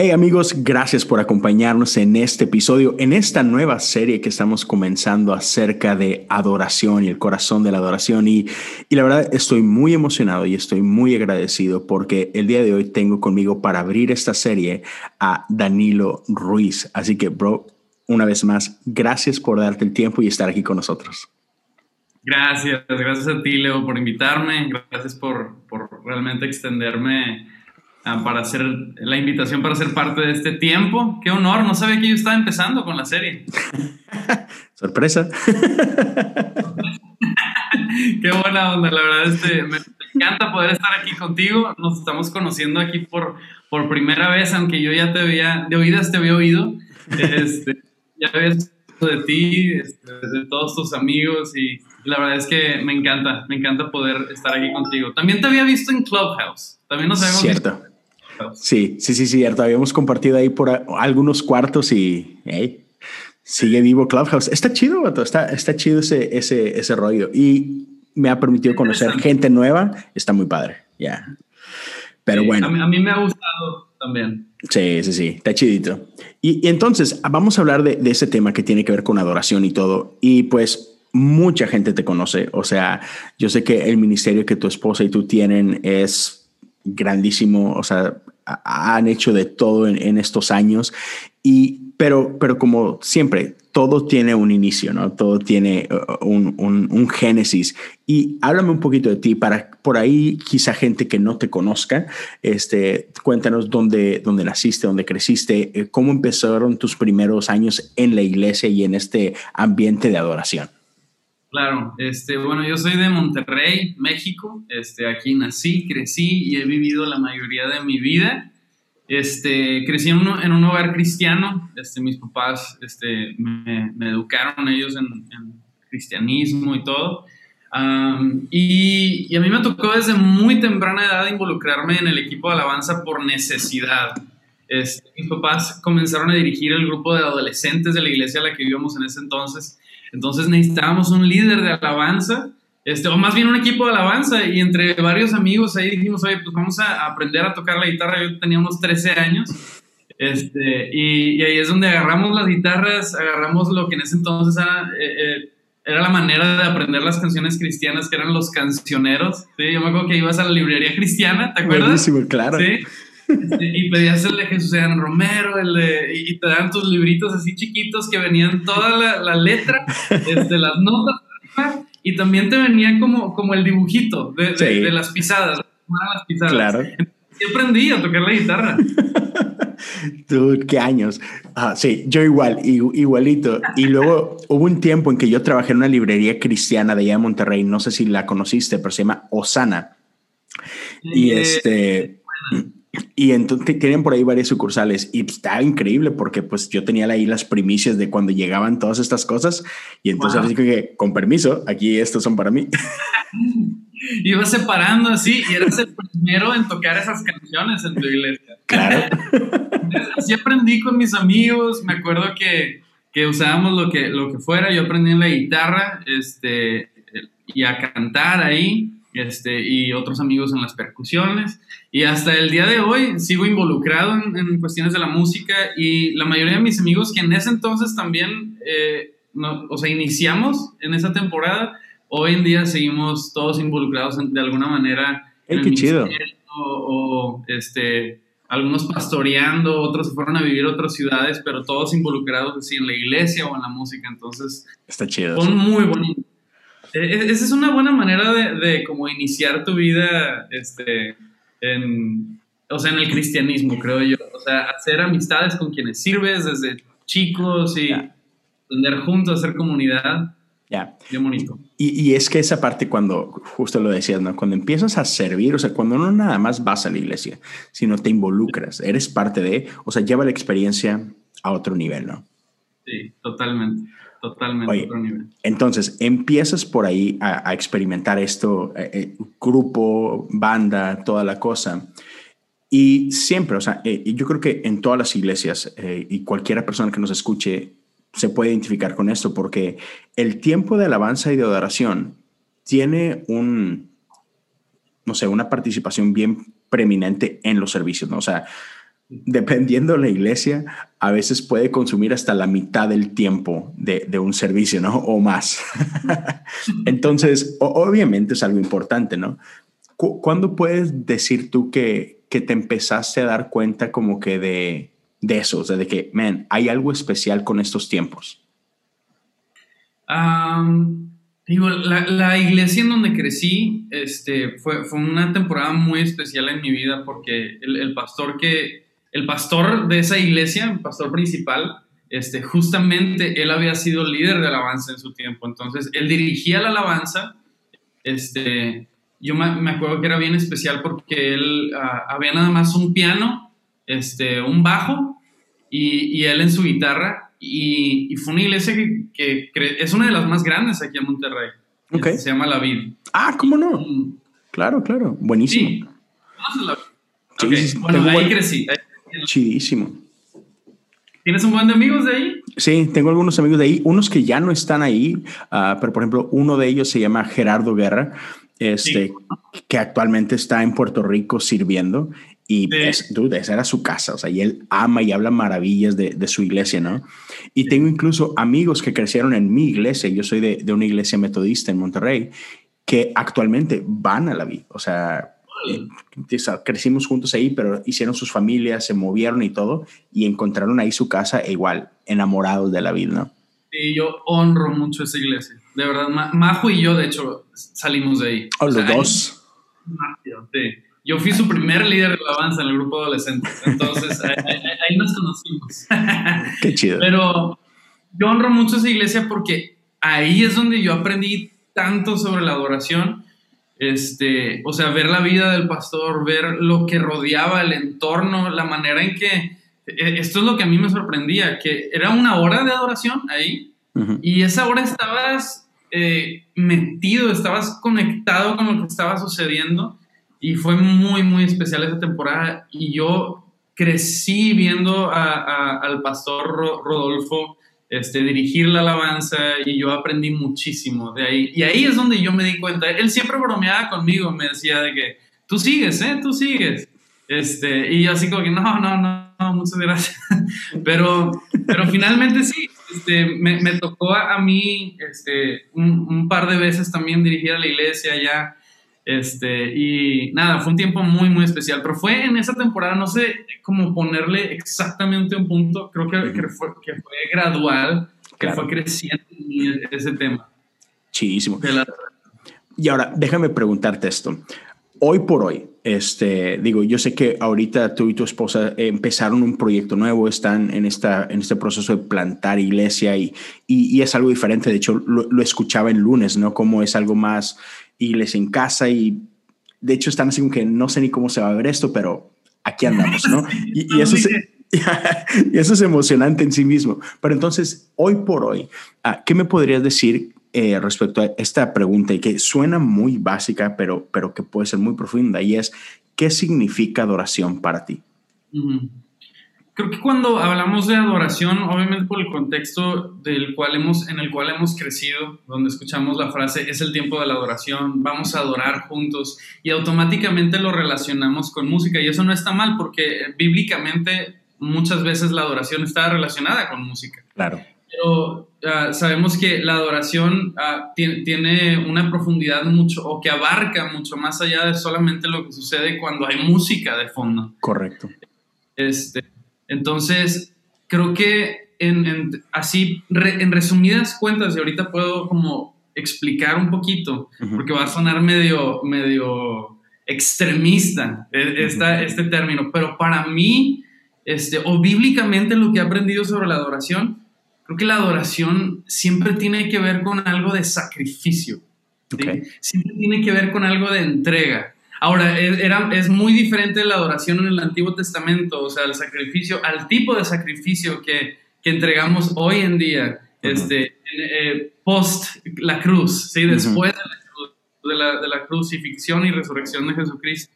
Hey amigos, gracias por acompañarnos en este episodio, en esta nueva serie que estamos comenzando acerca de adoración y el corazón de la adoración. Y, y la verdad estoy muy emocionado y estoy muy agradecido porque el día de hoy tengo conmigo para abrir esta serie a Danilo Ruiz. Así que, bro, una vez más, gracias por darte el tiempo y estar aquí con nosotros. Gracias, gracias a ti, Leo, por invitarme. Gracias por, por realmente extenderme para hacer la invitación para ser parte de este tiempo. Qué honor, no sabía que yo estaba empezando con la serie. Sorpresa. Qué buena onda, la verdad, este, me, encanta poder estar aquí contigo. Nos estamos conociendo aquí por, por primera vez, aunque yo ya te había, de oídas te había oído. Este, ya había de ti, este, de todos tus amigos y la verdad es que me encanta, me encanta poder estar aquí contigo. También te había visto en Clubhouse, también nos habíamos Cierto. Sí, sí, sí, cierto. Habíamos compartido ahí por algunos cuartos y sigue vivo Clubhouse. Está chido, Está, está chido ese, ese, ese rollo. Y me ha permitido conocer gente nueva. Está muy padre. Ya. Pero bueno. A mí, me ha gustado también. Sí, sí, sí. Está chidito. Y, entonces vamos a hablar de, de ese tema que tiene que ver con adoración y todo. Y pues mucha gente te conoce. O sea, yo sé que el ministerio que tu esposa y tú tienen es grandísimo, o sea, han hecho de todo en, estos años, y, pero, pero como siempre, todo tiene un inicio, ¿no? Todo tiene uh, un, un, génesis. Y háblame un poquito de ti para por ahí quizá gente que no te conozca, este, cuéntanos dónde, dónde naciste, dónde creciste, eh, cómo empezaron tus primeros años en la iglesia y en este ambiente de adoración. Claro, este, bueno, yo soy de Monterrey, México. Este, aquí nací, crecí y he vivido la mayoría de mi vida. Este, crecí en un, en un hogar cristiano. Este, mis papás este, me, me educaron ellos en, cristianismo y todo. y, y, a mí me tocó desde muy temprana edad involucrarme en el equipo de alabanza por necesidad. Este, mis papás comenzaron a dirigir el grupo de adolescentes de la iglesia a la que vivíamos en ese entonces entonces necesitábamos un líder de alabanza, este, o más bien un equipo de alabanza, y entre varios amigos ahí dijimos, oye, pues vamos a aprender a tocar la guitarra. Yo tenía unos 13 años, este, y, ahí es donde agarramos las guitarras, agarramos lo que en ese entonces era, eh, eh, era la manera de aprender las canciones cristianas, que eran los cancioneros. ¿sí? Yo me acuerdo que ibas a la librería cristiana, ¿te acuerdas? Buenísimo, claro. Sí. Este, y pedías el de Jesús Eran Romero, el de, y te dan tus libritos así chiquitos que venían toda la, la letra, este, las notas, y también te venía como, como el dibujito de, de, las pisadas, las pisadas. Claro. Yo aprendí a tocar la guitarra. Dude, qué años. Ah, sí, yo igual, igualito. Y luego hubo un tiempo en que yo trabajé en una librería cristiana de allá de Monterrey, no sé si la conociste, pero se llama Osana. Y eh, este... Y entonces tenían por ahí varias sucursales y estaba increíble porque pues yo tenía ahí las primicias de cuando llegaban todas estas cosas y entonces así que con permiso, aquí estos son para mí. Iba separando así y eras el primero en tocar esas canciones en tu iglesia. Claro. así aprendí con mis amigos, me acuerdo que, que usábamos lo que, lo que fuera, yo aprendí en la guitarra este, y a cantar ahí este, y otros amigos en las percusiones. Y hasta el día de hoy sigo involucrado en, cuestiones de la música y la mayoría de mis amigos que en ese entonces también, eh, o sea, iniciamos en esa temporada, hoy en día seguimos todos involucrados de alguna manera. en qué chido. O, este, algunos pastoreando, otros se fueron a vivir a otras ciudades, pero todos involucrados así en la iglesia o en la música. Entonces, está chido. Son muy bonitos. E, e, esa es una buena manera de, de como iniciar tu vida, este, en, o sea, en el cristianismo, creo yo. O sea, hacer amistades con quienes sirves desde chicos y aprender juntos, hacer comunidad. Ya. Qué bonito. Y, y, es que esa parte cuando, justo lo decías, ¿no? Cuando empiezas a servir, o sea, cuando no nada más vas a la iglesia, sino te involucras, eres parte de, o sea, lleva la experiencia a otro nivel, ¿no? Sí, totalmente. Totalmente. entonces, empiezas por ahí a, experimentar esto, eh, eh, grupo, banda, toda la cosa. Y siempre, o sea, eh, yo creo que en todas las iglesias y cualquiera persona que nos escuche se puede identificar con esto, porque el tiempo de alabanza y de adoración tiene un, no sé, una participación bien preeminente en los servicios, ¿no? O sea, dependiendo de la iglesia, a veces puede consumir hasta la mitad del tiempo de, un servicio, ¿no? O más. Entonces, obviamente es algo importante, ¿no? ¿Cuándo puedes decir tú que, que te empezaste a dar cuenta como que de, de eso? O sea, de que, man, hay algo especial con estos tiempos. digo, la, iglesia en donde crecí este, fue, fue, una temporada muy especial en mi vida porque el pastor que, el pastor de esa iglesia, el pastor principal, este, justamente él había sido líder de alabanza en su tiempo, entonces él dirigía la alabanza, este, yo me, acuerdo que era bien especial porque él ah, había nada más un piano, este, un bajo y, él en su guitarra y, fue una iglesia que, es una de las más grandes aquí en Monterrey. Okay. Se llama La Vid. Ah, ¿cómo no? Claro, claro, buenísimo. Sí. bueno, ahí crecí. Chidísimo. ¿Tienes un buen de amigos de ahí? Sí, tengo algunos amigos de ahí, unos que ya no están ahí, ah, pero por ejemplo, uno de ellos se llama Gerardo Guerra, este, que actualmente está en Puerto Rico sirviendo y es, dude, esa era su casa, o sea, y él ama y habla maravillas de, de su iglesia, ¿no? Y tengo incluso amigos que crecieron en mi iglesia, yo soy de, de una iglesia metodista en Monterrey, que actualmente van a la vida, o sea, crecimos juntos ahí, pero hicieron sus familias, se movieron y todo, y encontraron ahí su casa e igual, enamorados de la vida, ¿no? Sí, yo honro mucho esa iglesia. De verdad, Majo y yo, de hecho, salimos de ahí. Oh, los dos. sí. Yo fui su primer líder de alabanza en el grupo adolescente. Entonces, ahí, nos conocimos. Qué chido. Pero yo honro mucho esa iglesia porque ahí es donde yo aprendí tanto sobre la adoración este, o sea, ver la vida del pastor, ver lo que rodeaba el entorno, la manera en que, e, esto es lo que a mí me sorprendía, que era una hora de adoración ahí y esa hora estabas eh, metido, estabas conectado con lo que estaba sucediendo y fue muy, muy especial esa temporada y yo crecí viendo al pastor Rodolfo este, dirigir la alabanza y yo aprendí muchísimo de ahí. Y ahí es donde yo me di cuenta, él siempre bromeaba conmigo, me decía de que tú sigues, ¿eh? Tú sigues. Este, y yo así como que no, no, no, muchas gracias. pero, pero finalmente sí, este, me, me, tocó a, mí este, un, un, par de veces también dirigir a la iglesia ya este, y nada, fue un tiempo muy, muy especial, pero fue en esa temporada, no sé cómo ponerle exactamente un punto, creo que, que, fue, que fue, gradual, que fue creciendo ese tema. Chidísimo. Y ahora, déjame preguntarte esto. Hoy por hoy, este, digo, yo sé que ahorita tú y tu esposa empezaron un proyecto nuevo, están en, esta, en este proceso de plantar iglesia y, y, es algo diferente. De hecho, lo, lo, escuchaba el lunes, ¿no? Como es algo más iglesia en casa y de hecho están así como que no sé ni cómo se va a ver esto, pero aquí andamos, ¿no? Y, eso, es, y eso es emocionante en sí mismo. Pero entonces, hoy por hoy, ah, ¿qué me podrías decir eh, respecto a esta pregunta y que suena muy básica, pero, pero que puede ser muy profunda? Y es, ¿qué significa adoración para ti? Creo que cuando hablamos de adoración, obviamente por el contexto del cual hemos, en el cual hemos crecido, donde escuchamos la frase es el tiempo de la adoración, vamos a adorar juntos y automáticamente lo relacionamos con música y eso no está mal porque bíblicamente muchas veces la adoración está relacionada con música. Claro. Pero ah, sabemos que la adoración ah, tiene, tiene, una profundidad mucho o que abarca mucho más allá de solamente lo que sucede cuando hay música de fondo. Correcto. Este, entonces, creo que en, así, en resumidas cuentas, y ahorita puedo como explicar un poquito, porque va a sonar medio, medio extremista e, este término, pero para mí, este, o bíblicamente lo que he aprendido sobre la adoración, creo que la adoración siempre tiene que ver con algo de sacrificio, siempre tiene que ver con algo de entrega. Ahora, e, era, es muy diferente la adoración en el Antiguo Testamento, o sea, el sacrificio, al tipo de sacrificio que, que entregamos hoy en día este, eh, post la cruz, ¿sí? Después de, la, de la crucifixión y resurrección de Jesucristo.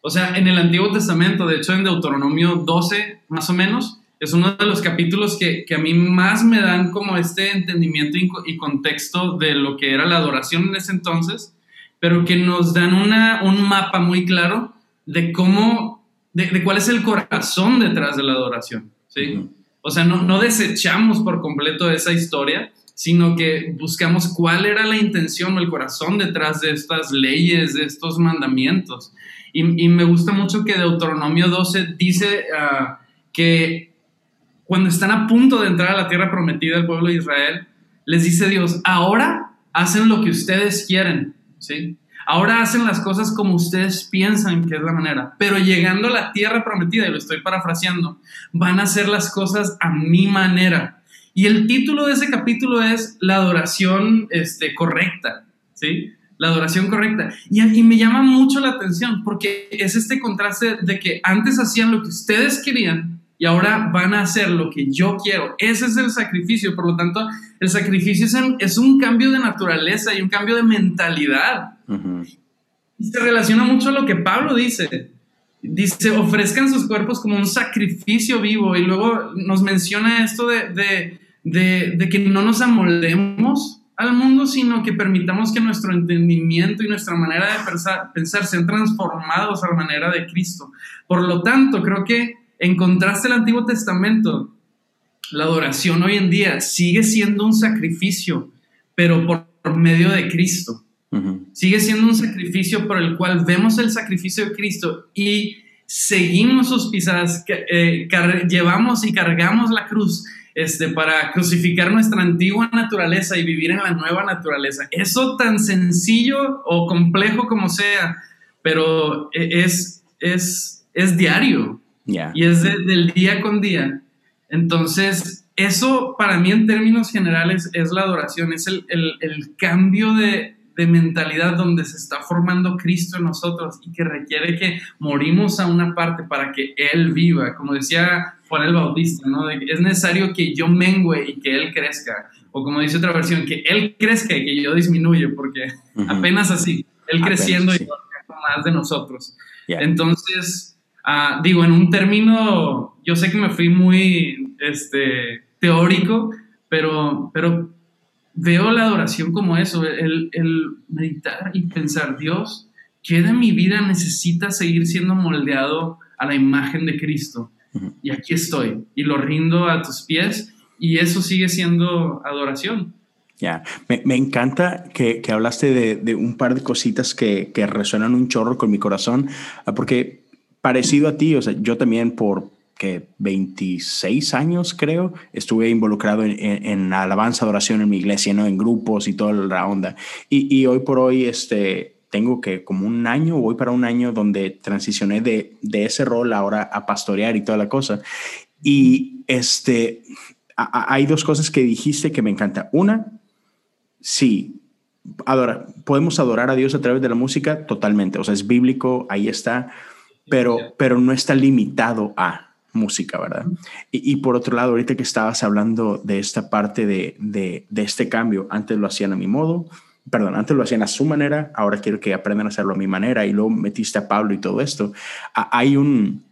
O sea, en el Antiguo Testamento, de hecho en Deuteronomio 12, más o menos, es uno de los capítulos que, que, a mí más me dan como este entendimiento y, contexto de lo que era la adoración en ese entonces, pero que nos dan una, un mapa muy claro de cómo, de, cuál es el corazón detrás de la adoración, ¿sí? O sea, no, no desechamos por completo esa historia, sino que buscamos cuál era la intención o el corazón detrás de estas leyes, de estos mandamientos. Y, y me gusta mucho que Deuteronomio 12 dice uh, que cuando están a punto de entrar a la tierra prometida del pueblo de Israel, les dice Dios, ahora hacen lo que ustedes quieren, ¿sí? Ahora hacen las cosas como ustedes piensan que es la manera, pero llegando a la tierra prometida, y lo estoy parafraseando, van a hacer las cosas a mi manera. Y el título de ese capítulo es La adoración este, correcta, ¿sí? La adoración correcta. Y, y me llama mucho la atención porque es este contraste de que antes hacían lo que ustedes querían, y ahora van a hacer lo que yo quiero. Ese es el sacrificio. Por lo tanto, el sacrificio es, un cambio de naturaleza y un cambio de mentalidad. Y se relaciona mucho a lo que Pablo dice. Dice, ofrezcan sus cuerpos como un sacrificio vivo. Y luego nos menciona esto de, de que no nos amoldemos al mundo, sino que permitamos que nuestro entendimiento y nuestra manera de pensar, pensar sean transformados a la manera de Cristo. Por lo tanto, creo que en contraste al Antiguo Testamento, la adoración hoy en día sigue siendo un sacrificio, pero por, medio de Cristo. Sigue siendo un sacrificio por el cual vemos el sacrificio de Cristo y seguimos sus pisadas, eh, llevamos y cargamos la cruz este, para crucificar nuestra antigua naturaleza y vivir en la nueva naturaleza. Eso tan sencillo o complejo como sea, pero e, es, es, es diario. Y es del día con día. Entonces, eso para mí en términos generales es la adoración, es el, cambio de, mentalidad donde se está formando Cristo en nosotros y que requiere que morimos a una parte para que Él viva, como decía Juan el Bautista, ¿no? es necesario que yo mengue y que Él crezca, o como dice otra versión, que Él crezca y que yo disminuya, porque apenas así, Él creciendo y más de nosotros. Entonces, Ah, digo, en un término, yo sé que me fui muy este, teórico, pero, pero veo la adoración como eso, el, meditar y pensar, Dios, ¿qué de mi vida necesita seguir siendo moldeado a la imagen de Cristo? Y aquí estoy, y lo rindo a tus pies, y eso sigue siendo adoración. Ya, me, encanta que, hablaste de, un par de cositas que, que resuenan un chorro con mi corazón, ah, porque parecido a ti, o sea, yo también por que 26 años creo, estuve involucrado en, en, alabanza, adoración en mi iglesia, ¿no? En grupos y toda la onda. Y, y, hoy por hoy, este, tengo que como un año, voy para un año donde transicioné de, de ese rol ahora a pastorear y toda la cosa. Y este, hay dos cosas que dijiste que me encanta. Una, sí, adora, podemos adorar a Dios a través de la música totalmente, o sea, es bíblico, ahí está pero, pero no está limitado a música, ¿verdad? Y, por otro lado, ahorita que estabas hablando de esta parte de, de, este cambio, antes lo hacían a mi modo, perdón, antes lo hacían a su manera, ahora quiero que aprendan a hacerlo a mi manera y luego metiste a Pablo y todo esto. Hay, un,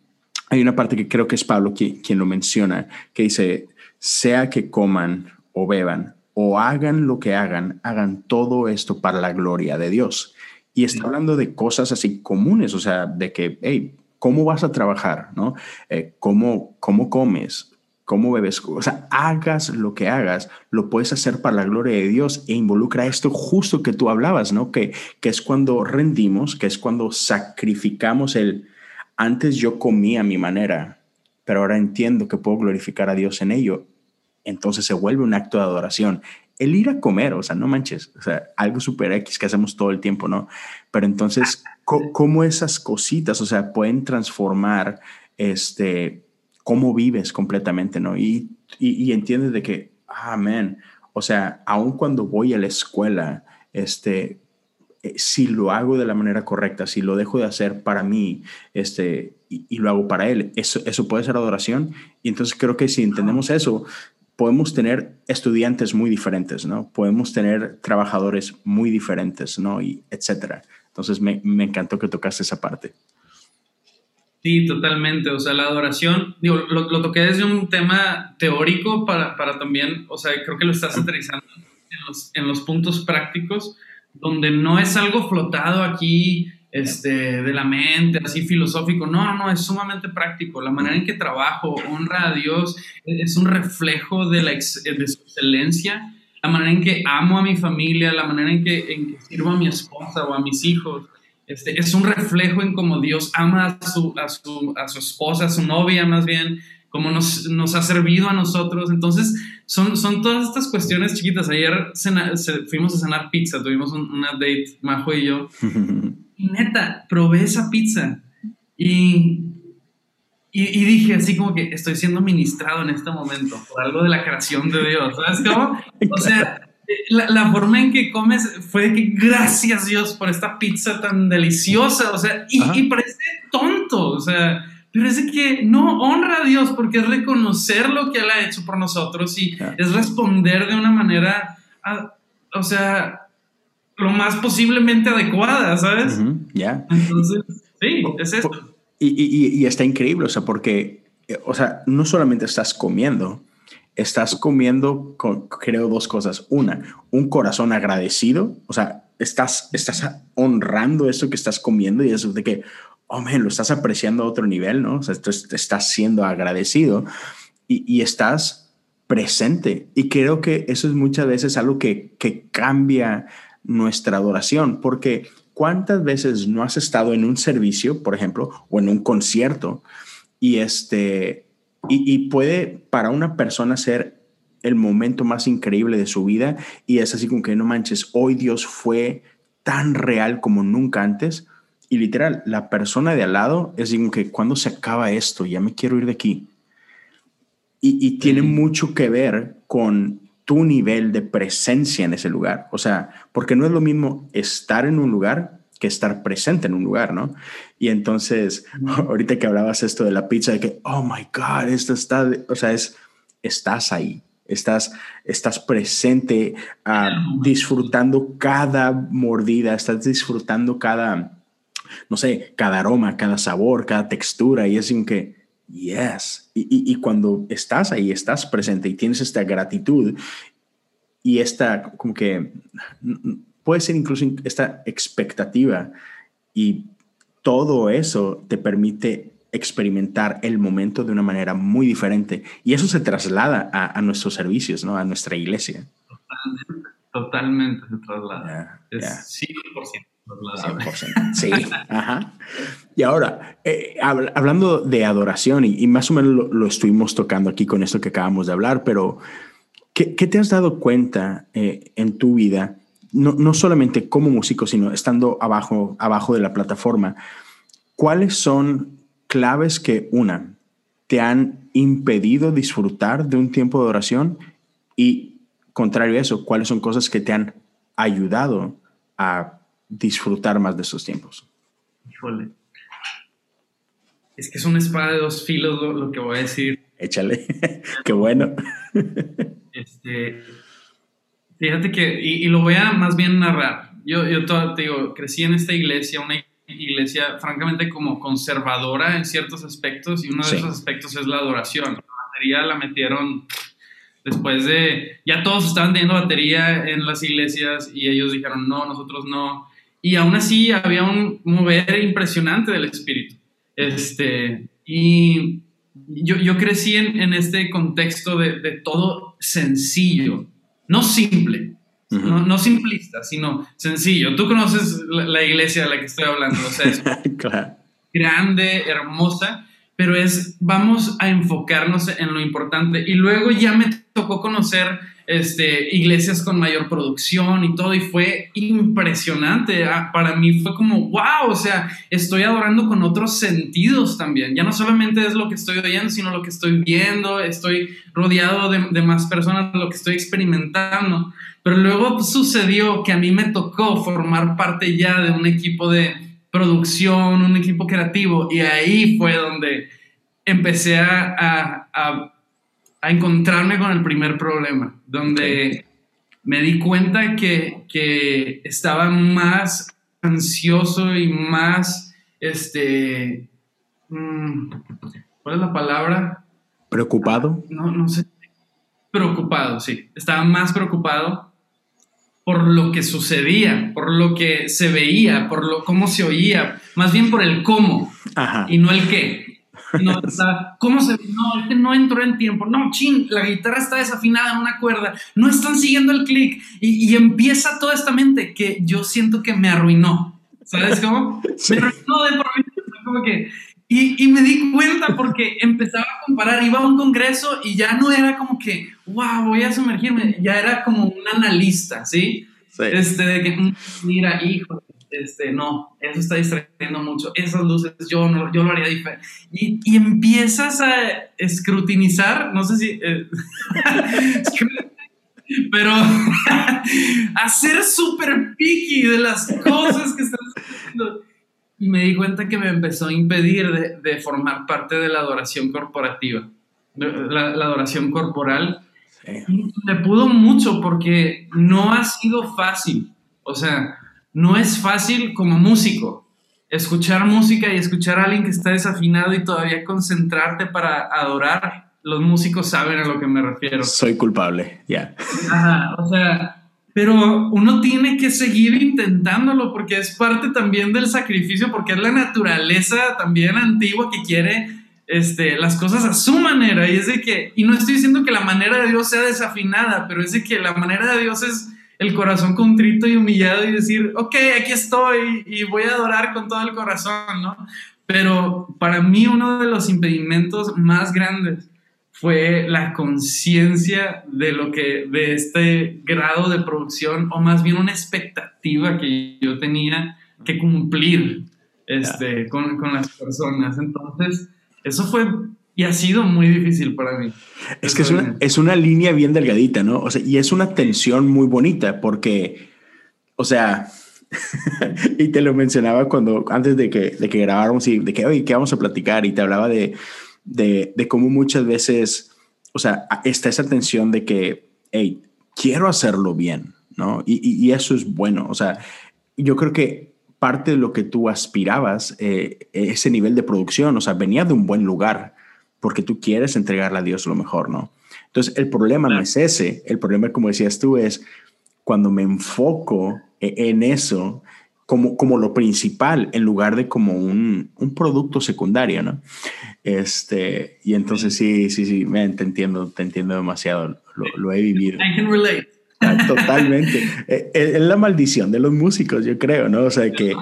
hay una parte que creo que es Pablo quien, quien lo menciona, que dice, sea que coman o beban o hagan lo que hagan, hagan todo esto para la gloria de Dios. Y está hablando de cosas así comunes, o sea, de que, hey, ¿cómo vas a trabajar? ¿No? Eh, ¿cómo, ¿Cómo comes? ¿Cómo bebes? O sea, hagas lo que hagas, lo puedes hacer para la gloria de Dios e involucra esto justo que tú hablabas, ¿no? Que, que es cuando rendimos, que es cuando sacrificamos el, antes yo comía a mi manera, pero ahora entiendo que puedo glorificar a Dios en ello. Entonces se vuelve un acto de adoración el ir a comer, o sea, no manches, o sea, algo super X que hacemos todo el tiempo, ¿no? Pero entonces, ¿cómo esas cositas, o sea, pueden transformar este, cómo vives completamente, ¿no? Y, y, entiendes de que, amén, o sea, aun cuando voy a la escuela, este, eh, si lo hago de la manera correcta, si lo dejo de hacer para mí, este, y, y, lo hago para él, eso, eso puede ser adoración. Y entonces creo que si entendemos eso, podemos tener estudiantes muy diferentes, ¿no? Podemos tener trabajadores muy diferentes, ¿no? Y etcétera. Entonces me, me encantó que tocaste esa parte. Sí, totalmente. O sea, la adoración, digo, lo, lo toqué desde un tema teórico para, para, también, o sea, creo que lo estás aterrizando en los, en los puntos prácticos, donde no es algo flotado aquí este, de la mente, así filosófico. No, no, es sumamente práctico. La manera en que trabajo, honra a Dios, es un reflejo de, la de su excelencia. La manera en que amo a mi familia, la manera en que, en que sirvo a mi esposa o a mis hijos. Este, es un reflejo en cómo Dios ama a su, a su, a su esposa, a su novia más bien, cómo nos, nos, ha servido a nosotros. Entonces, son, son todas estas cuestiones chiquitas. Ayer fuimos a cenar pizza, tuvimos un, una date, Majo y yo. Y neta, probé esa pizza y, y, dije así como que estoy siendo ministrado en este momento por algo de la creación de Dios. ¿Sabes cómo? O sea, la, la, forma en que comes fue que gracias Dios por esta pizza tan deliciosa. O sea, y, y parece tonto. O sea, pero es que no honra a Dios porque es reconocer lo que Él ha hecho por nosotros y es responder de una manera, o sea, lo más posiblemente adecuada, ¿sabes? Ya. Entonces, sí, es eso. Y, y, y, está increíble, o sea, porque, eh, o sea, no solamente estás comiendo, estás comiendo, con, creo, dos cosas. Una, un corazón agradecido, o sea, estás, estás honrando eso que estás comiendo y eso de que, oh, man, lo estás apreciando a otro nivel, ¿no? O sea, estás siendo agradecido y, y estás presente. Y creo que eso es muchas veces algo que, que cambia nuestra adoración, porque ¿cuántas veces no has estado en un servicio, por ejemplo, o en un concierto y este y, puede para una persona ser el momento más increíble de su vida y es así como que no manches, hoy Dios fue tan real como nunca antes y literal, la persona de al lado es como que cuando se acaba esto, ya me quiero ir de aquí. Y, y tiene mucho que ver con tu nivel de presencia en ese lugar. O sea, porque no es lo mismo estar en un lugar que estar presente en un lugar, ¿no? Y entonces, ahorita que hablabas esto de la pizza, de que, oh my God, esto está, o sea, es, estás ahí, estás, estás presente, uh, disfrutando cada mordida, estás disfrutando cada, no sé, cada aroma, cada sabor, cada textura, y es como que, Yes. Y, y, y, cuando estás ahí, estás presente y tienes esta gratitud y esta, como que, puede ser incluso esta expectativa y todo eso te permite experimentar el momento de una manera muy diferente y eso se traslada a, a nuestros servicios, ¿no? A nuestra iglesia. Totalmente, totalmente se traslada. Yeah, es yeah. 100%. 100%. Sí, ajá. Y ahora, eh, hablando de adoración, y, y más o menos lo, lo, estuvimos tocando aquí con esto que acabamos de hablar, pero ¿qué, qué te has dado cuenta eh, en tu vida, no, no, solamente como músico, sino estando abajo, abajo de la plataforma? ¿Cuáles son claves que, una, te han impedido disfrutar de un tiempo de oración? Y, contrario a eso, ¿cuáles son cosas que te han ayudado a disfrutar más de esos tiempos. Híjole. Es que es una espada de dos filos lo, lo que voy a decir. Échale. Qué bueno. este, fíjate que, y, y, lo voy a más bien narrar. Yo, yo te digo, crecí en esta iglesia, una iglesia francamente como conservadora en ciertos aspectos, y uno de sí. esos aspectos es la adoración. La batería la metieron después de, ya todos estaban teniendo batería en las iglesias y ellos dijeron, no, nosotros no. Y aún así había un mover impresionante del espíritu. Este, y yo, yo crecí en, en, este contexto de, de, todo sencillo, no simple, uh -huh. no, no, simplista, sino sencillo. Tú conoces la, la, iglesia de la que estoy hablando, o sea, es claro. grande, hermosa, pero es, vamos a enfocarnos en lo importante. Y luego ya me tocó conocer este, iglesias con mayor producción y todo, y fue impresionante. Ah, para mí fue como, wow, o sea, estoy adorando con otros sentidos también. Ya no solamente es lo que estoy oyendo, sino lo que estoy viendo, estoy rodeado de, de más personas, lo que estoy experimentando. Pero luego sucedió que a mí me tocó formar parte ya de un equipo de producción, un equipo creativo, y ahí fue donde empecé a, a, a a encontrarme con el primer problema, donde me di cuenta que, que estaba más ansioso y más, este, mm, ¿cuál es la palabra? ¿Preocupado? No, no sé. Preocupado, sí. Estaba más preocupado por lo que sucedía, por lo que se veía, por lo cómo se oía, más bien por el cómo y no el qué. No, ¿Cómo se.? No, este no entró en tiempo. No, chin, la guitarra está desafinada en una cuerda. No están siguiendo el clic. Y, empieza toda esta mente que yo siento que me arruinó. ¿Sabes cómo? Me arruinó de por Como que. Y, y, me di cuenta porque empezaba a comparar, iba a un congreso y ya no era como que, wow, voy a sumergirme, ya era como un analista, ¿sí? sí. Este, de que, mm, mira, hijo, este, no, eso está distrayendo mucho, esas luces yo, no, yo lo haría diferente. Y, y empiezas a escrutinizar, no sé si... Eh, pero a ser súper picky de las cosas que están haciendo. Y me di cuenta que me empezó a impedir de, de formar parte de la adoración corporativa, la, la adoración corporal. Me pudo mucho porque no ha sido fácil. O sea, no es fácil como músico escuchar música y escuchar a alguien que está desafinado y todavía concentrarte para adorar. Los músicos saben a lo que me refiero. Soy culpable, ya. o sea, pero uno tiene que seguir intentándolo porque es parte también del sacrificio, porque es la naturaleza también antigua que quiere este, las cosas a su manera. Y es de que, y no estoy diciendo que la manera de Dios sea desafinada, pero es de que la manera de Dios es el corazón contrito y humillado y decir, ok, aquí estoy y voy a adorar con todo el corazón, ¿no? Pero para mí uno de los impedimentos más grandes fue la conciencia de lo que, de este grado de producción, o más bien una expectativa que yo tenía que cumplir este, con, con las personas. Entonces, eso fue y ha sido muy difícil para mí. Es que es una, es una línea bien delgadita, ¿no? O sea, y es una tensión muy bonita porque, o sea, y te lo mencionaba cuando, antes de que, de que grabáramos y de que, oye, ¿qué vamos a platicar? Y te hablaba de, de, de cómo muchas veces, o sea, está esa tensión de que, hey, quiero hacerlo bien, ¿no? Y, y, eso es bueno. O sea, yo creo que parte de lo que tú aspirabas, eh, ese nivel de producción, o sea, venía de un buen lugar porque tú quieres entregarle a Dios lo mejor, ¿no? Entonces, el problema no es ese, el problema, como decías tú, es cuando me enfoco e-, en eso como, como lo principal en lugar de como un, un producto secundario, ¿no? Este, y entonces sí, sí, sí, te entiendo, te entiendo demasiado, lo, lo he vivido. I can relate. Ah, totalmente. Eh, eh, es la maldición de los músicos, yo creo, ¿no? O sea, que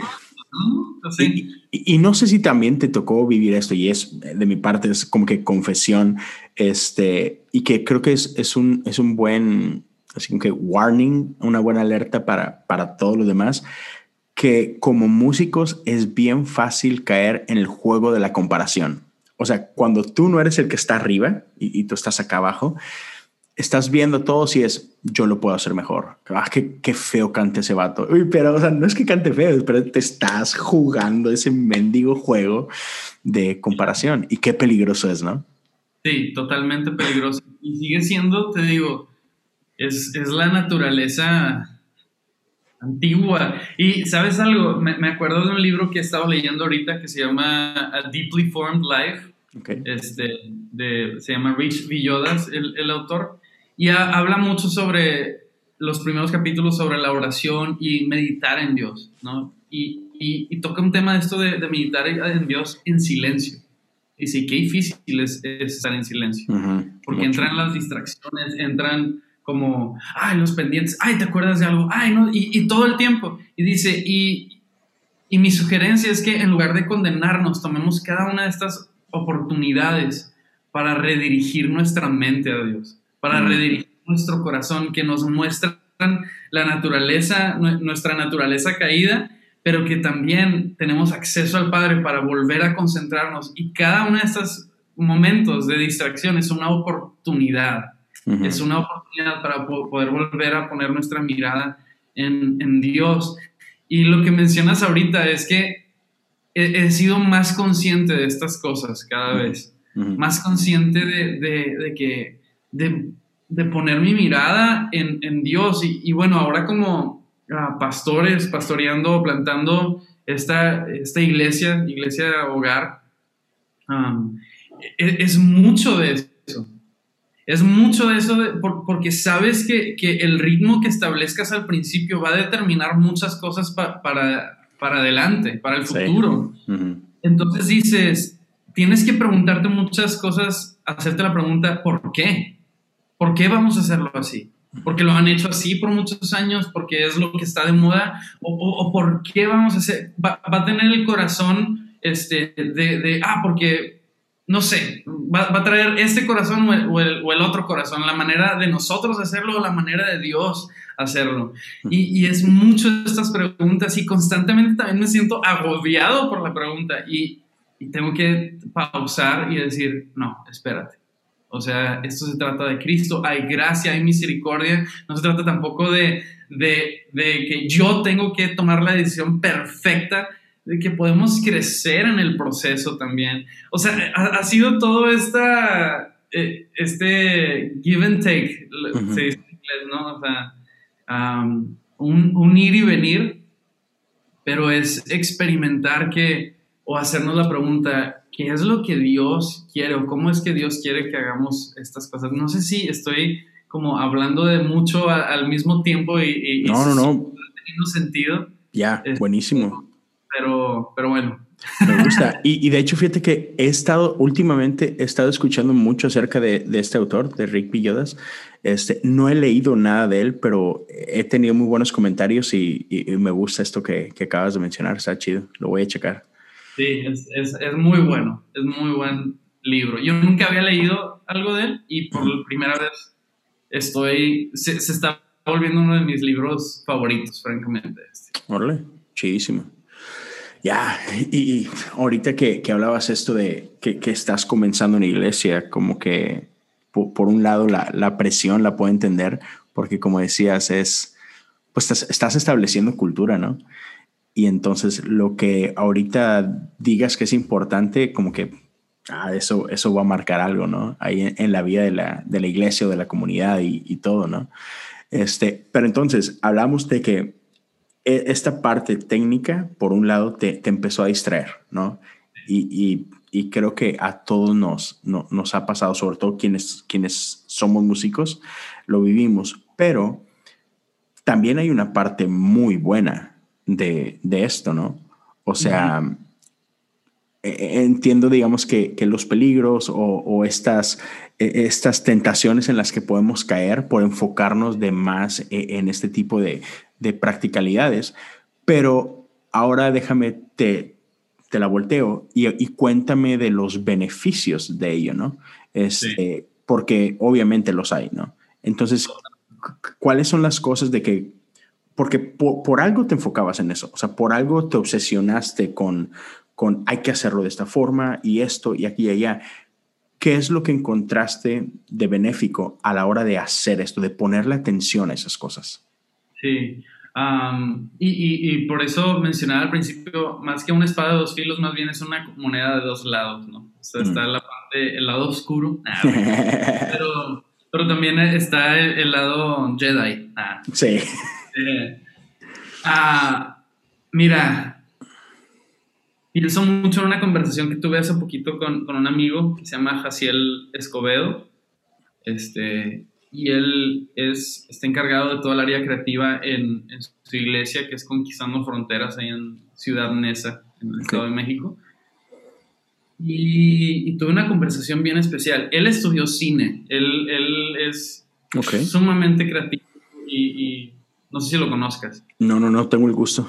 y, no sé si también te tocó vivir esto, y es de mi parte, es como que confesión, este, y que creo que es, es, un, es un buen, así como que warning, una buena alerta para, para todos los demás, que como músicos es bien fácil caer en el juego de la comparación. O sea, cuando tú no eres el que está arriba y, y tú estás acá abajo, estás viendo todo si es yo lo puedo hacer mejor. Ah, qué, qué feo cante ese vato. Uy, pero o sea, no es que cante feo, pero te estás jugando ese mendigo juego de comparación y qué peligroso es, ¿no? Sí, totalmente peligroso. Y sigue siendo, te digo, es, es la naturaleza antigua. Y sabes algo, me, me, acuerdo de un libro que he estado leyendo ahorita que se llama A Deeply Formed Life. Este, de, se llama Rich Villodas, el, el autor y habla mucho sobre los primeros capítulos sobre la oración y meditar en Dios, ¿no? Y, y, toca un tema de esto de, meditar en Dios en silencio. Y sí, qué difícil es, estar en silencio. porque entran las distracciones, entran como, ay, los pendientes, ay, ¿te acuerdas de algo? Ay, no, y, y todo el tiempo. Y dice, y, y mi sugerencia es que en lugar de condenarnos, tomemos cada una de estas oportunidades para redirigir nuestra mente a Dios para redirigir nuestro corazón, que nos muestran la naturaleza, nuestra naturaleza caída, pero que también tenemos acceso al Padre para volver a concentrarnos. Y cada uno de estos momentos de distracción es una oportunidad, es una oportunidad para poder volver a poner nuestra mirada en, en Dios. Y lo que mencionas ahorita es que he, sido más consciente de estas cosas cada vez, más consciente de, de, de que de, poner mi mirada en, Dios. Y, bueno, ahora como ah, pastores, pastoreando, plantando esta, esta iglesia, iglesia hogar, e, es, mucho de eso. Es mucho de eso porque sabes que, el ritmo que establezcas al principio va a determinar muchas cosas para, para adelante, para el futuro. Entonces dices, tienes que preguntarte muchas cosas, hacerte la pregunta, ¿por qué? ¿Por qué vamos a hacerlo así? ¿Porque lo han hecho así por muchos años? ¿Porque es lo que está de moda? ¿O, por qué vamos a hacer? Va, a tener el corazón este, de, ah, porque, no sé, va, a traer este corazón o el, otro corazón, la manera de nosotros hacerlo o la manera de Dios hacerlo. Y, y, es mucho de estas preguntas y constantemente también me siento agobiado por la pregunta y, y tengo que pausar y decir, no, espérate. O sea, esto se trata de Cristo, hay gracia, hay misericordia, no se trata tampoco de, de, de que yo tengo que tomar la decisión perfecta, de que podemos crecer en el proceso también. O sea, ha, sido todo esta, eh, este give and take, se dice en inglés, ¿no? O sea, un, un ir y venir, pero es experimentar que o hacernos la pregunta, ¿qué es lo que Dios quiere o cómo es que Dios quiere que hagamos estas cosas? No sé si estoy como hablando de mucho al mismo tiempo y, no, no, no. teniendo sentido. Ya, buenísimo. Pero, pero bueno. Me gusta. Y, de hecho, fíjate que he estado últimamente, he estado escuchando mucho acerca de, este autor, de Rick Villodas. Este, no he leído nada de él, pero he tenido muy buenos comentarios y, me gusta esto que, que, acabas de mencionar. Está chido. Lo voy a checar. Sí, es, es, es, muy bueno, es muy buen libro. Yo nunca había leído algo de él y por primera vez estoy, se, se está volviendo uno de mis libros favoritos, francamente. Órale, chidísimo. Ya, y, ahorita que, que, hablabas esto de que, que, estás comenzando en iglesia, como que por, por un lado la, la, presión la puedo entender, porque como decías, es, pues estás, estás estableciendo cultura, ¿no? Y entonces lo que ahorita digas que es importante, como que ah, eso, eso va a marcar algo, ¿no? Ahí en, la vida de la, de la, iglesia o de la comunidad y, y, todo, ¿no? Este, pero entonces hablamos de que e, esta parte técnica, por un lado, te, te empezó a distraer, ¿no? Y, y, y, creo que a todos nos, no, nos ha pasado, sobre todo quienes, quienes somos músicos, lo vivimos, pero también hay una parte muy buena de, esto, ¿no? O sea, e, e, entiendo, digamos, que, los peligros o, estas, e, estas tentaciones en las que podemos caer por enfocarnos de más en este tipo de, practicalidades, pero ahora déjame, te, te la volteo y, cuéntame de los beneficios de ello, ¿no? Este, Porque obviamente los hay, ¿no? Entonces, ¿cuáles son las cosas de que porque por, algo te enfocabas en eso, o sea, por algo te obsesionaste con, con hay que hacerlo de esta forma y esto y aquí y allá. ¿Qué es lo que encontraste de benéfico a la hora de hacer esto, de ponerle atención a esas cosas? Sí, y, y, por eso mencionaba al principio, más que una espada de dos filos, más bien es una moneda de dos lados, ¿no? O sea, está la parte, el lado oscuro, ah, pero, pero, también está el, lado Jedi. Ah. Sí. Este, ah, mira, pienso mucho en una conversación que tuve hace poquito con, un amigo que se llama Jaciel Escobedo. Este, y él es, está encargado de toda el área creativa en, su iglesia, que es Conquistando Fronteras, ahí en Ciudad Neza, en el Estado de México. Y, tuve una conversación bien especial. Él estudió cine, él, él es sumamente creativo y, no sé si lo conozcas. No, no, no, tengo el gusto.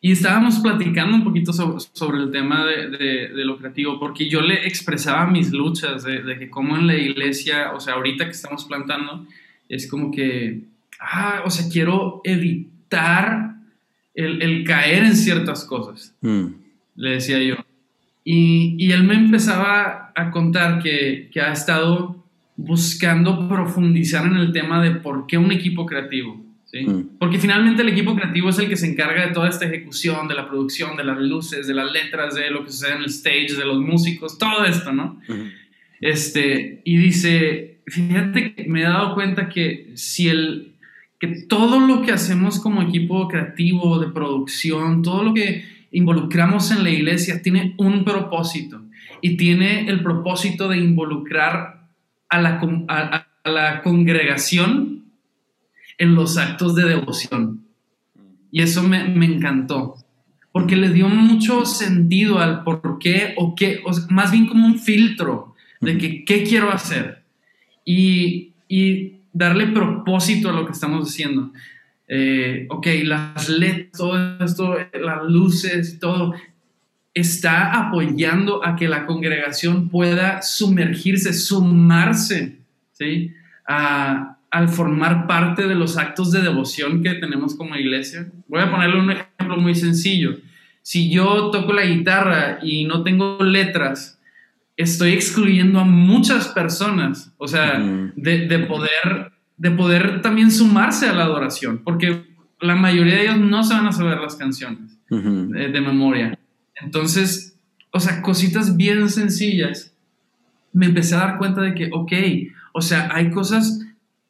Y estábamos platicando un poquito sobre, el tema de, lo creativo, porque yo le expresaba mis luchas de, que como en la iglesia, o sea, ahorita que estamos plantando, es como que, ah, o sea, quiero evitar el, caer en ciertas cosas, mm. le decía yo. Y, y, él me empezaba a contar que, que ha estado buscando profundizar en el tema de por qué un equipo creativo. ¿sí? Mm. Porque finalmente el equipo creativo es el que se encarga de toda esta ejecución, de la producción, de las luces, de las letras, de lo que sucede en el stage, de los músicos, todo esto, ¿no? Este, y dice, fíjate que me he dado cuenta que si el, que todo lo que hacemos como equipo creativo de producción, todo lo que involucramos en la iglesia tiene un propósito y tiene el propósito de involucrar a la, a la congregación en los actos de devoción. Y eso me, me encantó, porque le dio mucho sentido al por qué o qué, más bien como un filtro de que, qué quiero hacer y, y darle propósito a lo que estamos haciendo. Eh, ok, las letras, todo esto, las luces, todo, está apoyando a que la congregación pueda sumergirse, sumarse, ¿sí? A, al formar parte de los actos de devoción que tenemos como iglesia. Voy a ponerle un ejemplo muy sencillo. Si yo toco la guitarra y no tengo letras, estoy excluyendo a muchas personas, o sea, de, poder, de poder también sumarse a la adoración, porque la mayoría de ellos no se van a saber las canciones de, de memoria. Entonces, o sea, cositas bien sencillas. Me empecé a dar cuenta de que, ok, o sea, hay cosas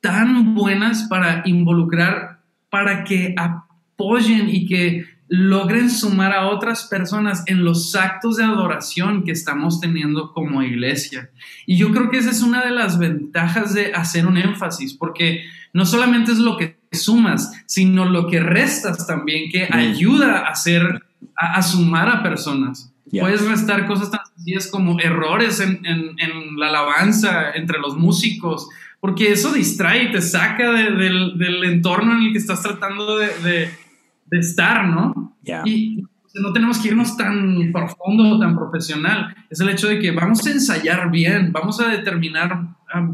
tan buenas para involucrar, para que apoyen y que logren sumar a otras personas en los actos de adoración que estamos teniendo como iglesia. Y yo creo que esa es una de las ventajas de hacer un énfasis, porque no solamente es lo que sumas, sino lo que restas también, que ayuda a hacer, a, sumar a personas. Puedes restar cosas tan sencillas como errores en, en la alabanza entre los músicos, porque eso distrae y te saca del, entorno en el que estás tratando de, estar, ¿no? Y no tenemos que irnos tan profundo, tan profesional. Es el hecho de que vamos a ensayar bien, vamos a determinar ah,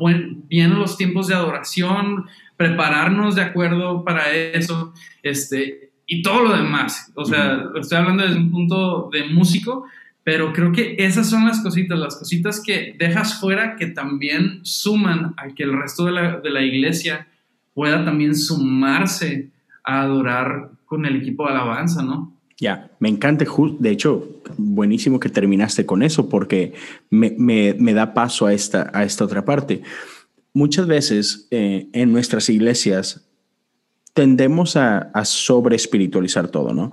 bien los tiempos de adoración, prepararnos de acuerdo para eso, este, y todo lo demás. O sea, estoy hablando desde un punto de músico, pero creo que esas son las cositas, las cositas que dejas fuera que también suman a que el resto de la, iglesia pueda también sumarse a adorar con el equipo de alabanza, ¿no? Ya, me encanta, de hecho, buenísimo que terminaste con eso porque me, da paso a esta, a esta otra parte. Muchas veces eh, en nuestras iglesias tendemos a, a sobre espiritualizar todo, ¿no?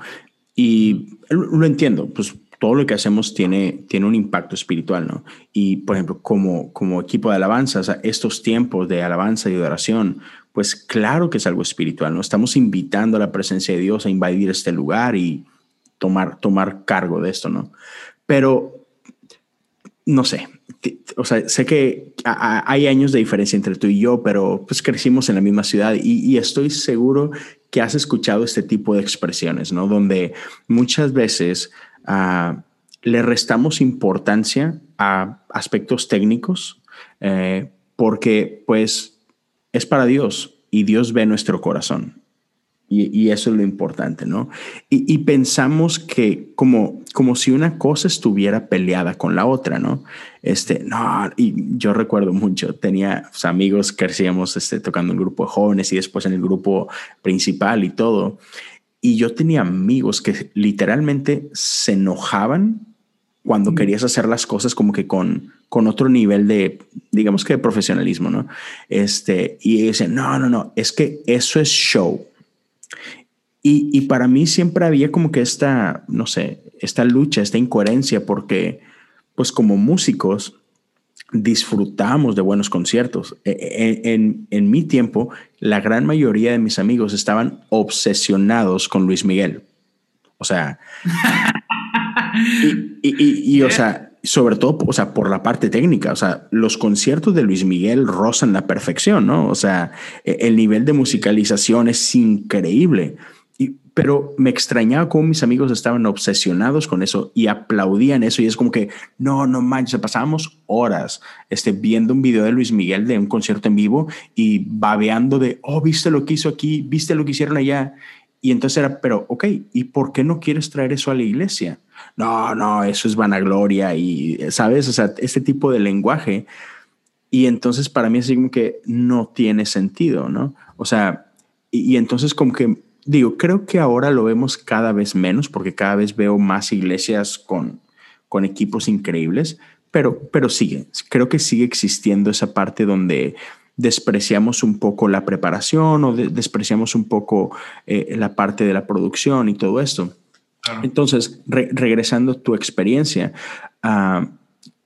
Y lo entiendo, pues todo lo que hacemos tiene, tiene un impacto espiritual, ¿no? Y, por ejemplo, como, como equipo de alabanza, estos tiempos de alabanza y adoración, pues claro que es algo espiritual, ¿no? Estamos invitando a la presencia de Dios a invadir este lugar y tomar, tomar cargo de esto, ¿no? Pero, no sé, o sea, sé que hay años de diferencia entre tú y yo, pero pues crecimos en la misma ciudad y, estoy seguro que has escuchado este tipo de expresiones, ¿no? Donde muchas veces le restamos importancia a aspectos técnicos eh, porque pues es para Dios y Dios ve nuestro corazón. Y, eso es lo importante, ¿no? Y, pensamos que como, como si una cosa estuviera peleada con la otra, ¿no? Este, no, y yo recuerdo mucho, tenía pues, amigos que hacíamos este, tocando en un grupo de jóvenes y después en el grupo principal y todo. Y yo tenía amigos que literalmente se enojaban cuando querías hacer las cosas como que con, con otro nivel de, digamos que de profesionalismo, ¿no? Este, y dicen, no, no, no, es que eso es show. Y, y, para mí siempre había como que esta, no sé, esta lucha, esta incoherencia, porque pues como músicos disfrutamos de buenos conciertos. E, e, en, en, mi tiempo, la gran mayoría de mis amigos estaban obsesionados con Luis Miguel. O sea, y, y, o sea, sobre todo, o sea, por la parte técnica, o sea, los conciertos de Luis Miguel rozan la perfección, ¿no? O sea, e, el nivel de musicalización es increíble pero me extrañaba cómo mis amigos estaban obsesionados con eso y aplaudían eso y es como que no, no manches, pasábamos horas este, viendo un video de Luis Miguel de un concierto en vivo y babeando de, oh, viste lo que hizo aquí, viste lo que hicieron allá. Y entonces era, pero, ok, ¿y por qué no quieres traer eso a la iglesia? No, no, eso es vanagloria y, ¿sabes? O sea, este tipo de lenguaje. Y entonces para mí es como que no tiene sentido, ¿no? O sea, y, entonces como que digo, creo que ahora lo vemos cada vez menos porque cada vez veo más iglesias con, con equipos increíbles, pero, pero sigue, creo que sigue existiendo esa parte donde despreciamos un poco la preparación o despreciamos un poco eh, la parte de la producción y todo esto. Entonces, regresando a tu experiencia, uh,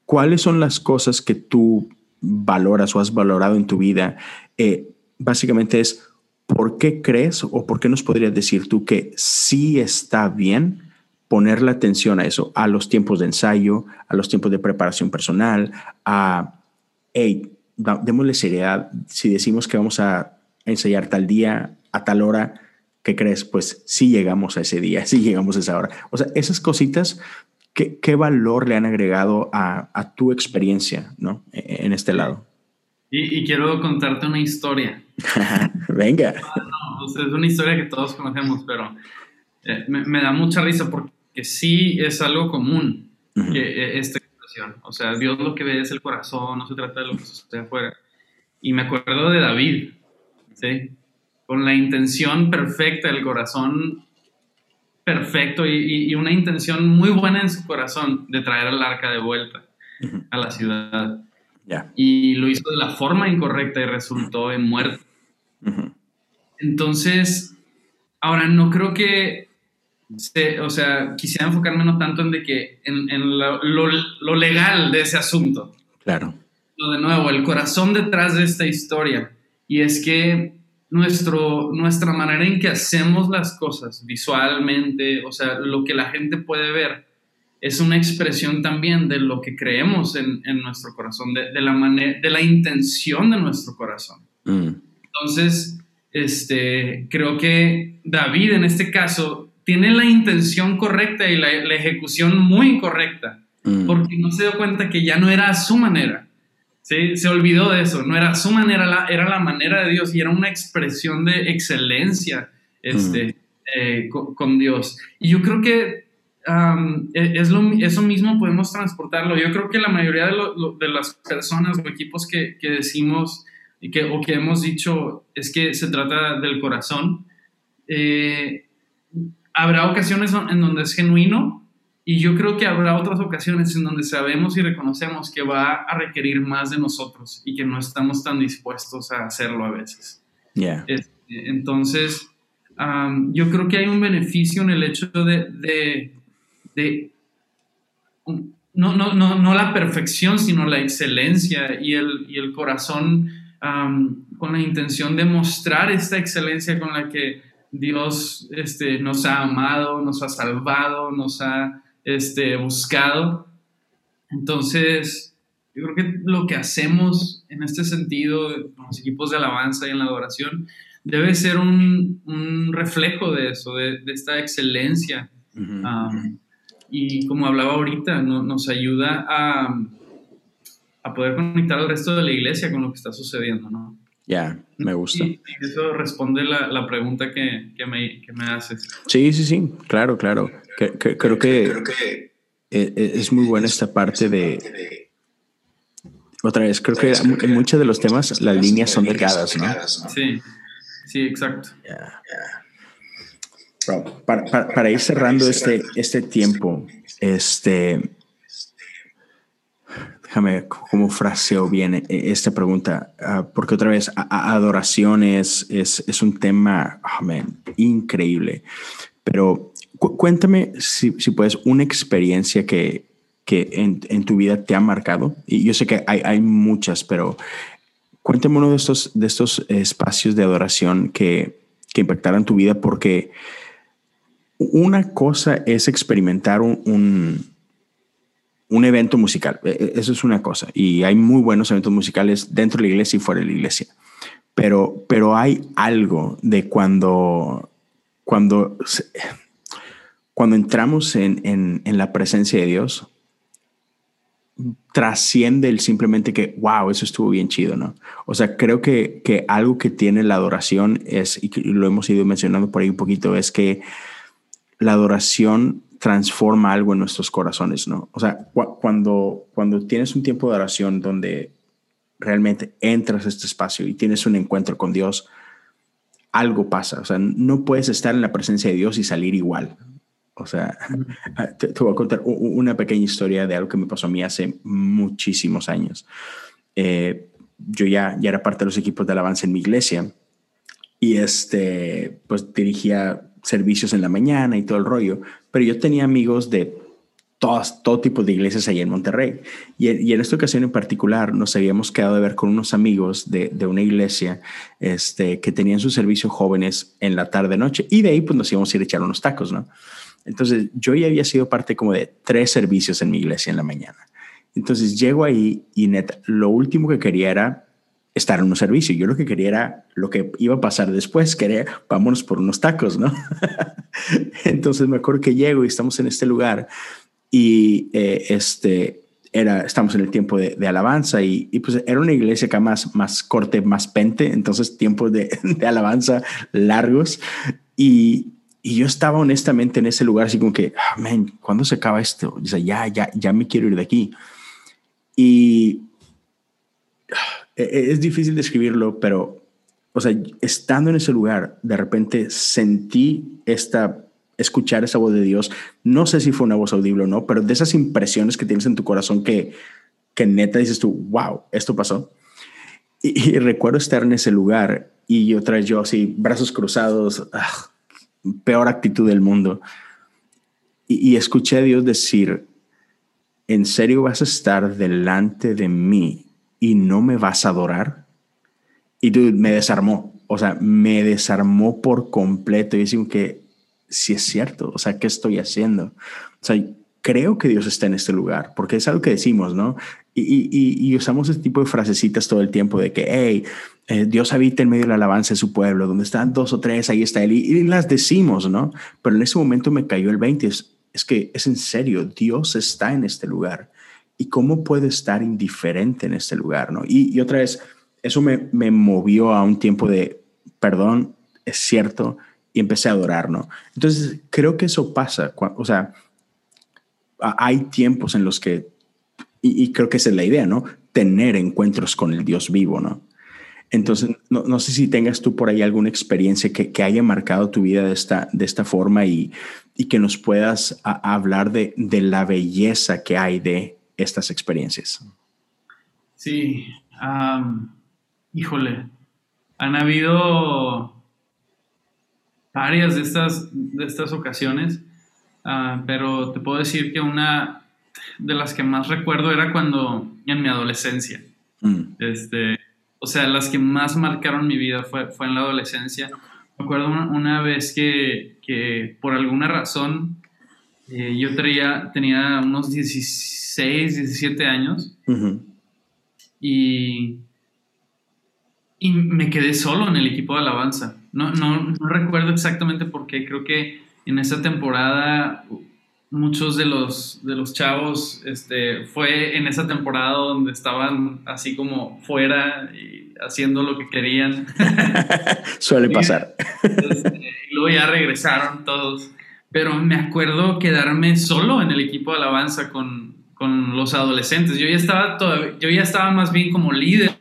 ¿cuáles son las cosas que tú valoras o has valorado en tu vida? Eh, básicamente es, ¿por qué crees o por qué nos podrías decir tú que sí está bien poner la atención a eso, a los tiempos de ensayo, a los tiempos de preparación personal, a, hey, démosle seriedad, si decimos que vamos a ensayar tal día, a tal hora, ¿qué crees? Pues sí llegamos a ese día, sí llegamos a esa hora. O sea, esas cositas, ¿qué, qué valor le han agregado a, a tu experiencia ¿no? E, en este lado? Y, y quiero contarte una historia. Venga. No, es una historia que todos conocemos, pero eh, me, me, da mucha risa porque sí es algo común que eh, esta expresión. O sea, Dios lo que ve es el corazón, no se trata de lo que sucede afuera. Y me acuerdo de David, ¿sí? Con la intención perfecta, el corazón perfecto y, y, una intención muy buena en su corazón de traer al arca de vuelta a la ciudad. Y lo hizo de la forma incorrecta y resultó en muerte. Entonces, ahora no creo que, o sea, quisiera enfocarme no tanto en, de que, en, lo, legal de ese asunto. Claro. Lo de nuevo, el corazón detrás de esta historia. Y es que nuestro, nuestra manera en que hacemos las cosas visualmente, o sea, lo que la gente puede ver, es una expresión también de lo que creemos en, en nuestro corazón, de, de la manera, de la intención de nuestro corazón. Mm. Entonces, este, creo que David en este caso tiene la intención correcta y la, la ejecución muy incorrecta, mm. porque no se dio cuenta que ya no era a su manera. ¿Sí? Se olvidó de eso, no era su manera, la, era la manera de Dios y era una expresión de excelencia este, mm. eh, con, con Dios. Y yo creo que e, es lo, eso mismo podemos transportarlo. Yo creo que la mayoría de, de las personas o equipos que, que, decimos y que, o que hemos dicho es que se trata del corazón. Eh, habrá ocasiones en donde es genuino y yo creo que habrá otras ocasiones en donde sabemos y reconocemos que va a requerir más de nosotros y que no estamos tan dispuestos a hacerlo a veces. Este, entonces, yo creo que hay un beneficio en el hecho de, de de no, no, no, no la perfección, sino la excelencia y el, y el corazón con la intención de mostrar esta excelencia con la que Dios este, nos ha amado, nos ha salvado, nos ha este, buscado. Entonces, yo creo que lo que hacemos en este sentido, con los equipos de alabanza y en la adoración, debe ser un, un reflejo de eso, de, de esta excelencia y como hablaba ahorita, nos ayuda a, a, poder conectar al resto de la iglesia con lo que está sucediendo, ¿no? Ya, me gusta. Y, eso responde la, la pregunta que, que, me, que, me, haces. Sí, sí, sí, claro, claro. Que, creo que, creo que e, e, es muy buena esta parte de... Otra vez, creo que en muchos de los temas las líneas son delgadas, ¿no? Sí, sí, exacto. Ya, para, ir cerrando este, este tiempo, este, déjame cómo fraseo bien e, esta pregunta, ah, porque otra vez, adoración es, es, un tema increíble, pero cuéntame si, puedes una experiencia que, que en, en, tu vida te ha marcado, y yo sé que hay, hay muchas, pero cuéntame uno de estos, de estos espacios de adoración que, que impactaron tu vida porque una cosa es experimentar un, un, evento musical. E, e, eso es una cosa. Y hay muy buenos eventos musicales dentro de la iglesia y fuera de la iglesia. Pero, pero hay algo de cuando, cuando, cuando entramos en, en, la presencia de Dios, trasciende el simplemente que, wow, eso estuvo bien chido, ¿no? O sea, creo que, que algo que tiene la adoración es, y lo hemos ido mencionando por ahí un poquito, es que la adoración transforma algo en nuestros corazones, ¿no? O sea, cuando, cuando tienes un tiempo de oración donde realmente entras a este espacio y tienes un encuentro con Dios, algo pasa. O sea, no puedes estar en la presencia de Dios y salir igual. O sea, te, voy a contar una pequeña historia de algo que me pasó a mí hace muchísimos años. Eh, yo ya, ya era parte de los equipos de alabanza en mi iglesia y este, pues dirigía servicios en la mañana y todo el rollo, pero yo tenía amigos de todas, todo tipo de iglesias ahí en Monterrey. Y, y, en esta ocasión en particular nos habíamos quedado de ver con unos amigos de, de, una iglesia este, que tenían su servicio jóvenes en la tarde-noche y de ahí pues nos íbamos a ir a echar unos tacos, ¿no? Entonces yo ya había sido parte como de tres servicios en mi iglesia en la mañana. Entonces llego ahí y neta, lo último que quería era estar en un servicio. Yo lo que quería era lo que iba a pasar después, quería, vámonos por unos tacos, ¿no? Entonces me acuerdo que llego y estamos en este lugar y eh, este, era, estamos en el tiempo de, alabanza y, pues era una iglesia acá más, más corte, más pente, entonces tiempos de, de alabanza largos y, y yo estaba honestamente en ese lugar así como que, ah, man, ¿cuándo se acaba esto? O sea, ya, ya, ya me quiero ir de aquí. Y e, e, es difícil describirlo, pero, o sea, estando en ese lugar, de repente sentí esta, escuchar esa voz de Dios. No sé si fue una voz audible o no, pero de esas impresiones que tienes en tu corazón que, que neta dices tú, wow, esto pasó. Y, recuerdo estar en ese lugar y otra vez yo así, brazos cruzados, ah, peor actitud del mundo. Y, escuché a Dios decir, ¿en serio vas a estar delante de mí y no me vas a adorar. Y dude, me desarmó. O sea, me desarmó por completo. Y decimos que si es cierto. O sea, ¿qué estoy haciendo? O sea, creo que Dios está en este lugar, porque es algo que decimos, ¿no? Y, y, y usamos este tipo de frasecitas todo el tiempo de que, hey, eh, Dios habita en medio de la alabanza de su pueblo, donde están dos o tres, ahí está Él, y, y, las decimos, ¿no? Pero en ese momento me cayó el 20, es, es que es en serio, Dios está en este lugar. ¿Y cómo puedo estar indiferente en este lugar? ¿no? Y, otra vez, eso me, me, movió a un tiempo de, perdón, es cierto, y empecé a adorar, ¿no? Entonces, creo que eso pasa, o sea, hay tiempos en los que, y, creo que esa es la idea, ¿no? Tener encuentros con el Dios vivo, ¿no? Entonces, no, no, sé si tengas tú por ahí alguna experiencia que, que haya marcado tu vida de esta, de esta forma y, y que nos puedas hablar de, de la belleza que hay de estas experiencias? Sí, híjole, han habido varias de estas, de estas ocasiones, ah, pero te puedo decir que una de las que más recuerdo era cuando en mi adolescencia. Mm. Este, o sea, las que más marcaron mi vida fue, fue en la adolescencia. Me acuerdo una, vez que, que, por alguna razón eh, yo traía, tenía unos 16, 17 años y, y me quedé solo en el equipo de alabanza. No, no, no, recuerdo exactamente por qué, creo que en esa temporada muchos de los, de los chavos, este, fue en esa temporada donde estaban así como fuera y haciendo lo que querían. Suele pasar. Este, y luego ya regresaron todos pero me acuerdo quedarme solo en el equipo de alabanza con, con los adolescentes. Yo ya estaba, yo ya estaba más bien como líder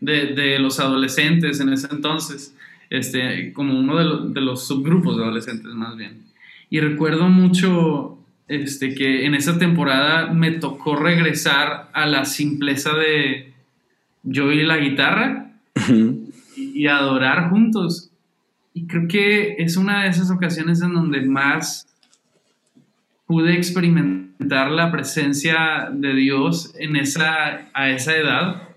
de, de, los adolescentes en ese entonces, este, como uno de, de, los subgrupos de adolescentes más bien. Y recuerdo mucho este, que en esa temporada me tocó regresar a la simpleza de yo y la guitarra y adorar juntos. Y creo que es una de esas ocasiones en donde más pude experimentar la presencia de Dios en esa, a esa edad,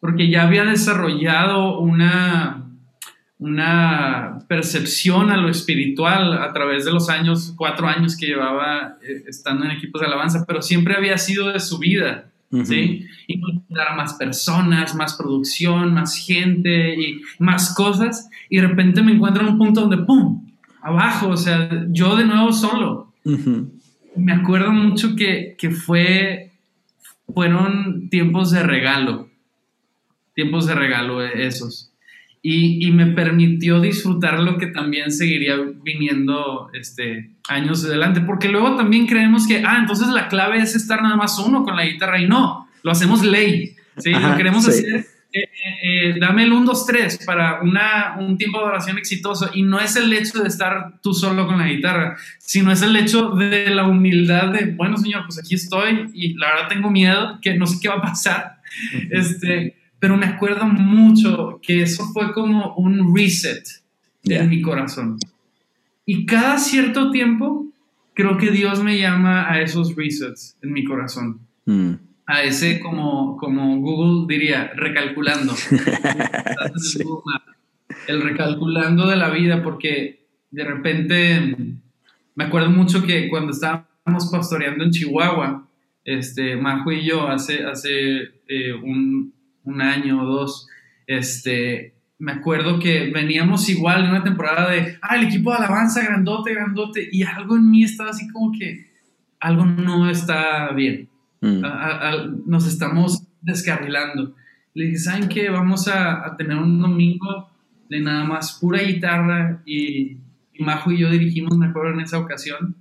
porque ya había desarrollado una, una percepción a lo espiritual a través de los años, cuatro años que llevaba eh, estando en equipos de alabanza, pero siempre había sido de su vida. ¿sí? Involucrar más personas, más producción, más gente y más cosas. Y de repente me encuentro en un punto donde, ¡pum! Abajo, o sea, yo de nuevo solo. Me acuerdo mucho que, que fue, fueron tiempos de regalo, tiempos de regalo esos. Y, y, me permitió disfrutar lo que también seguiría viniendo este, años adelante, porque luego también creemos que, ah, entonces la clave es estar nada más uno con la guitarra y no, lo hacemos ley, ¿sí? lo queremos hacer eh, eh, dame el 1, 2, 3 para una, un tiempo de oración exitoso. Y no es el hecho de estar tú solo con la guitarra, sino es el hecho de la humildad de, bueno, Señor, pues aquí estoy y la verdad tengo miedo, que no sé qué va a pasar. este, pero me acuerdo mucho que eso fue como un reset en mi corazón. Y cada cierto tiempo, creo que Dios me llama a esos resets en mi corazón. Mm a ese como, como Google diría, recalculando. El recalculando de la vida, porque de repente me acuerdo mucho que cuando estábamos pastoreando en Chihuahua, este, Majo y yo, hace, hace eh, un, un, año o dos, este, me acuerdo que veníamos igual en una temporada de, ah, el equipo de alabanza, grandote, grandote, y algo en mí estaba así como que algo no está bien Mm. nos estamos descarrilando. Le dije, ¿saben qué? Vamos a, tener un domingo de nada más pura guitarra y, Majo y yo dirigimos, me acuerdo, en esa ocasión.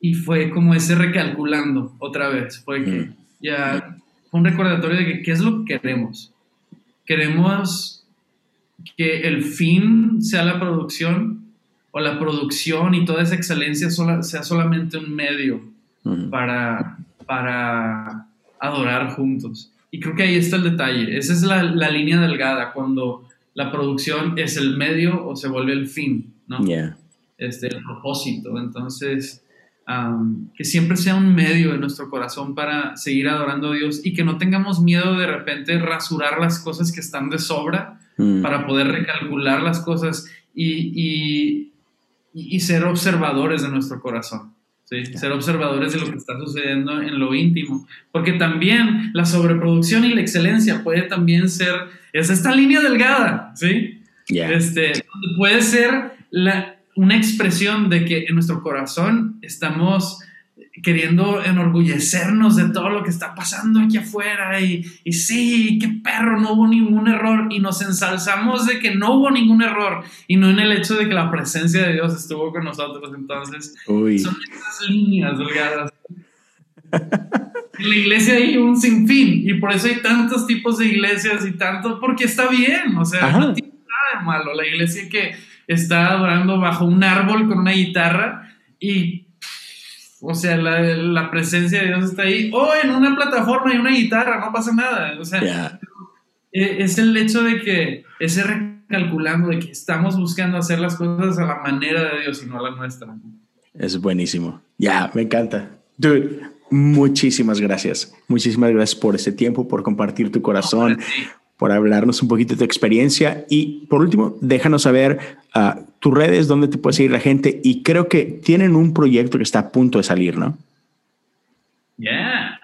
Y fue como ese recalculando otra vez. Fue que mm. ya fue un recordatorio de que qué es lo que queremos. Queremos que el fin sea la producción o la producción y toda esa excelencia sea solamente un medio para, para adorar juntos. Y creo que ahí está el detalle. Esa es la, la línea delgada cuando la producción es el medio o se vuelve el fin, ¿no? Este, el propósito. Entonces, que siempre sea un medio en nuestro corazón para seguir adorando a Dios y que no tengamos miedo de repente rasurar las cosas que están de sobra mm. para poder recalcular las cosas y, y, y ser observadores de nuestro corazón. Ser observadores de lo que está sucediendo en lo íntimo. Porque también la sobreproducción y la excelencia puede también ser, es esta línea delgada, ¿sí? Este, puede ser la, una expresión de que en nuestro corazón estamos queriendo enorgullecernos de todo lo que está pasando aquí afuera y, y, sí, qué perro, no hubo ningún error y nos ensalzamos de que no hubo ningún error y no en el hecho de que la presencia de Dios estuvo con nosotros. Entonces, son esas líneas delgadas. en la iglesia hay un sinfín y por eso hay tantos tipos de iglesias y tanto, porque está bien, o sea, no tiene nada de malo. La iglesia que está adorando bajo un árbol con una guitarra y o sea, la, presencia de Dios está ahí. O en una plataforma y una guitarra, no pasa nada. O sea, e, es el hecho de que ese recalculando, de que estamos buscando hacer las cosas a la manera de Dios y no a la nuestra. Es buenísimo. Ya, me encanta. Dude, muchísimas gracias. Muchísimas gracias por ese tiempo, por compartir tu corazón, por hablarnos un poquito de tu experiencia y por último, déjanos saber uh, tus redes, dónde te puede seguir la gente y creo que tienen un proyecto que está a punto de salir, ¿no? Ya.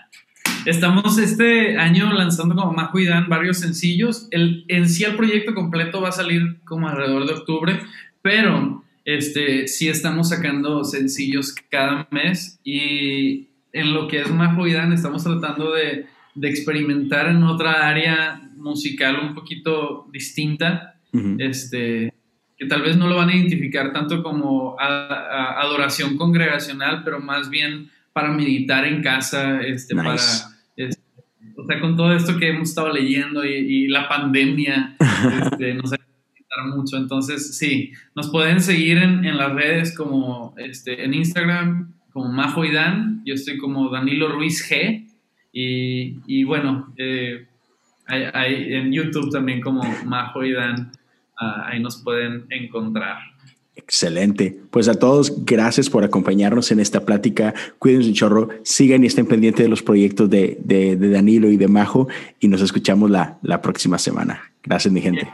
Estamos este año lanzando como Majo y Dan varios sencillos. El, en sí el proyecto completo va a salir como alrededor de octubre, pero este, sí estamos sacando sencillos cada mes y en lo que es Majo y Dan estamos tratando de, de experimentar en otra área musical un poquito distinta, este, que tal vez no lo van a identificar tanto como adoración congregacional, pero más bien para meditar en casa, este, para, este, o sea, con todo esto que hemos estado leyendo y, la pandemia, este, nos ayuda mucho. Entonces, sí, nos pueden seguir en, en las redes como este, en Instagram, como Majo y Dan, yo estoy como Danilo Ruiz G. Y, y bueno, eh, hay, en YouTube también como Majo y Dan, ah, ahí nos pueden encontrar. Excelente. Pues a todos, gracias por acompañarnos en esta plática. Cuídense un chorro, sigan y estén pendientes de los proyectos de, de, Danilo y de Majo y nos escuchamos la, la próxima semana. Gracias, mi gente.